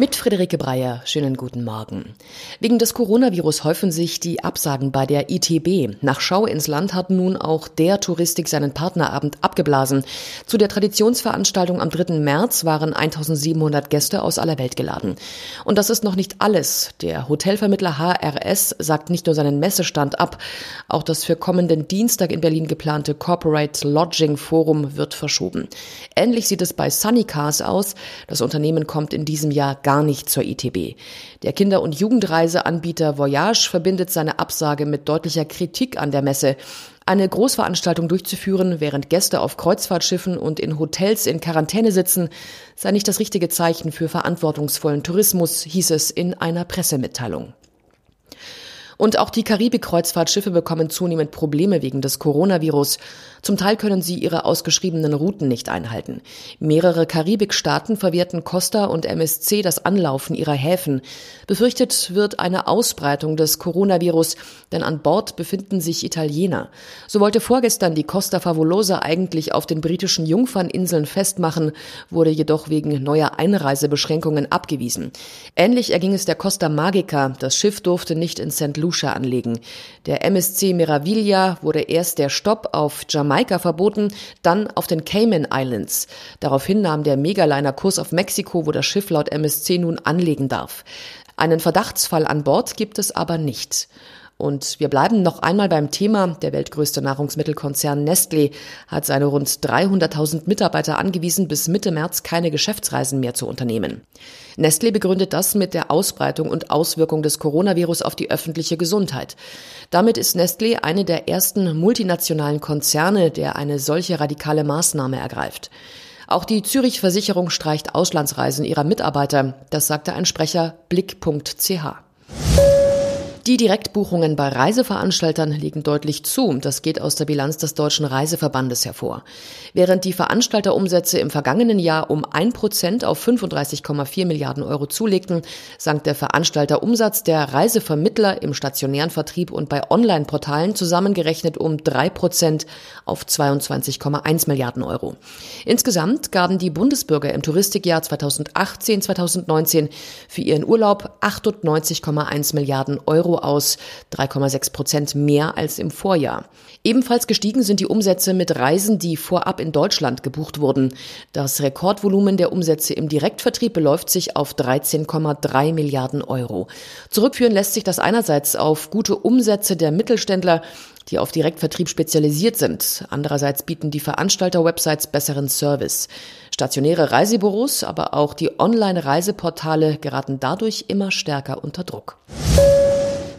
Mit Friederike Breyer, schönen guten Morgen. Wegen des Coronavirus häufen sich die Absagen bei der ITB. Nach Schau ins Land hat nun auch der Touristik seinen Partnerabend abgeblasen. Zu der Traditionsveranstaltung am 3. März waren 1700 Gäste aus aller Welt geladen. Und das ist noch nicht alles. Der Hotelvermittler HRS sagt nicht nur seinen Messestand ab, auch das für kommenden Dienstag in Berlin geplante Corporate Lodging Forum wird verschoben. Ähnlich sieht es bei Sunny Cars aus. Das Unternehmen kommt in diesem Jahr gar nicht zur ITB. Der Kinder- und Jugendreiseanbieter Voyage verbindet seine Absage mit deutlicher Kritik an der Messe. Eine Großveranstaltung durchzuführen, während Gäste auf Kreuzfahrtschiffen und in Hotels in Quarantäne sitzen, sei nicht das richtige Zeichen für verantwortungsvollen Tourismus, hieß es in einer Pressemitteilung. Und auch die Karibik-Kreuzfahrtschiffe bekommen zunehmend Probleme wegen des Coronavirus. Zum Teil können sie ihre ausgeschriebenen Routen nicht einhalten. Mehrere Karibikstaaten verwehrten Costa und MSC das Anlaufen ihrer Häfen. Befürchtet wird eine Ausbreitung des Coronavirus, denn an Bord befinden sich Italiener. So wollte vorgestern die Costa Favolosa eigentlich auf den britischen Jungferninseln festmachen, wurde jedoch wegen neuer Einreisebeschränkungen abgewiesen. Ähnlich erging es der Costa Magica. Das Schiff durfte nicht in St. Lucia anlegen. Der MSC Meraviglia wurde erst der Stopp auf Jamaika verboten, dann auf den Cayman Islands. Daraufhin nahm der Megaliner Kurs auf Mexiko, wo das Schiff laut MSC nun anlegen darf. Einen Verdachtsfall an Bord gibt es aber nicht. Und wir bleiben noch einmal beim Thema. Der weltgrößte Nahrungsmittelkonzern Nestlé hat seine rund 300.000 Mitarbeiter angewiesen, bis Mitte März keine Geschäftsreisen mehr zu unternehmen. Nestlé begründet das mit der Ausbreitung und Auswirkung des Coronavirus auf die öffentliche Gesundheit. Damit ist Nestlé eine der ersten multinationalen Konzerne, der eine solche radikale Maßnahme ergreift. Auch die Zürich Versicherung streicht Auslandsreisen ihrer Mitarbeiter. Das sagte ein Sprecher blick.ch. Die Direktbuchungen bei Reiseveranstaltern liegen deutlich zu. Das geht aus der Bilanz des Deutschen Reiseverbandes hervor. Während die Veranstalterumsätze im vergangenen Jahr um ein Prozent auf 35,4 Milliarden Euro zulegten, sank der Veranstalterumsatz der Reisevermittler im stationären Vertrieb und bei Online-Portalen zusammengerechnet um drei Prozent auf 22,1 Milliarden Euro. Insgesamt gaben die Bundesbürger im Touristikjahr 2018-2019 für ihren Urlaub 98,1 Milliarden Euro Euro aus, 3,6 Prozent mehr als im Vorjahr. Ebenfalls gestiegen sind die Umsätze mit Reisen, die vorab in Deutschland gebucht wurden. Das Rekordvolumen der Umsätze im Direktvertrieb beläuft sich auf 13,3 Milliarden Euro. Zurückführen lässt sich das einerseits auf gute Umsätze der Mittelständler, die auf Direktvertrieb spezialisiert sind. Andererseits bieten die Veranstalter-Websites besseren Service. Stationäre Reisebüros, aber auch die Online-Reiseportale geraten dadurch immer stärker unter Druck.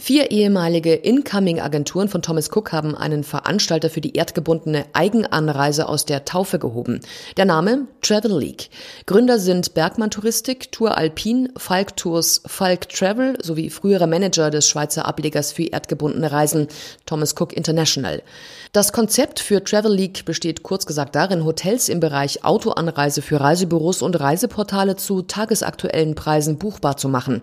Vier ehemalige Incoming-Agenturen von Thomas Cook haben einen Veranstalter für die erdgebundene Eigenanreise aus der Taufe gehoben. Der Name Travel League. Gründer sind Bergmann Touristik, Tour Alpin, Falk Tours, Falk Travel sowie frühere Manager des Schweizer Ablegers für erdgebundene Reisen, Thomas Cook International. Das Konzept für Travel League besteht kurz gesagt darin, Hotels im Bereich Autoanreise für Reisebüros und Reiseportale zu tagesaktuellen Preisen buchbar zu machen.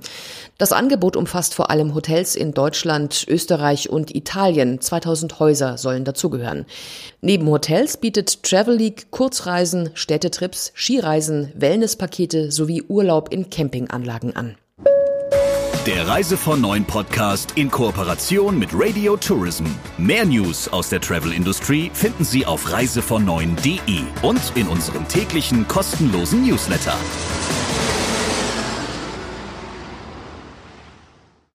Das Angebot umfasst vor allem Hotels in Deutschland, Österreich und Italien. 2000 Häuser sollen dazugehören. Neben Hotels bietet Travel League Kurzreisen, Städtetrips, Skireisen, Wellnesspakete sowie Urlaub in Campinganlagen an. Der Reise von Neuen Podcast in Kooperation mit Radio Tourism. Mehr News aus der Travel Industry finden Sie auf reisevon und in unserem täglichen kostenlosen Newsletter.